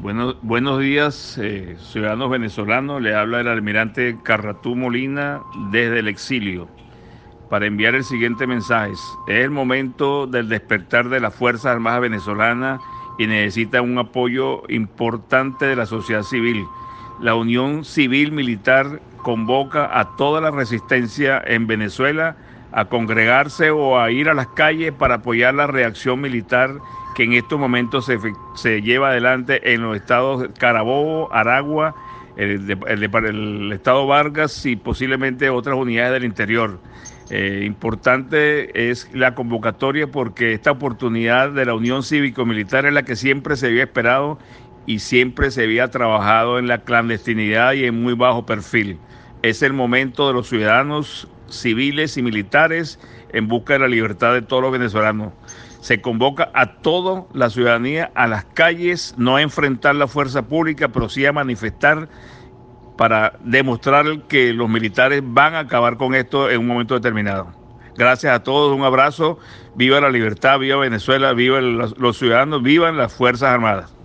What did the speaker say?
Bueno, buenos días, eh, ciudadanos venezolanos. Le habla el almirante Carratú Molina desde el exilio para enviar el siguiente mensaje. Es el momento del despertar de las Fuerzas Armadas venezolanas y necesita un apoyo importante de la sociedad civil. La Unión Civil Militar convoca a toda la resistencia en Venezuela a congregarse o a ir a las calles para apoyar la reacción militar que en estos momentos se, se lleva adelante en los estados Carabobo, Aragua, el, estado Vargas y posiblemente otras unidades del interior. Eh, importante es la convocatoria porque esta oportunidad de la Unión Cívico-Militar es la que siempre se había esperado y siempre se había trabajado en la clandestinidad y en muy bajo perfil. Es el momento de los ciudadanos civiles y militares en busca de la libertad de todos los venezolanos se convoca a toda la ciudadanía a las calles, no a enfrentar la fuerza pública, pero sí a manifestar para demostrar que los militares van a acabar con esto en un momento determinado. Gracias a todos, un abrazo, viva la libertad, viva Venezuela, viva los ciudadanos, vivan las Fuerzas Armadas.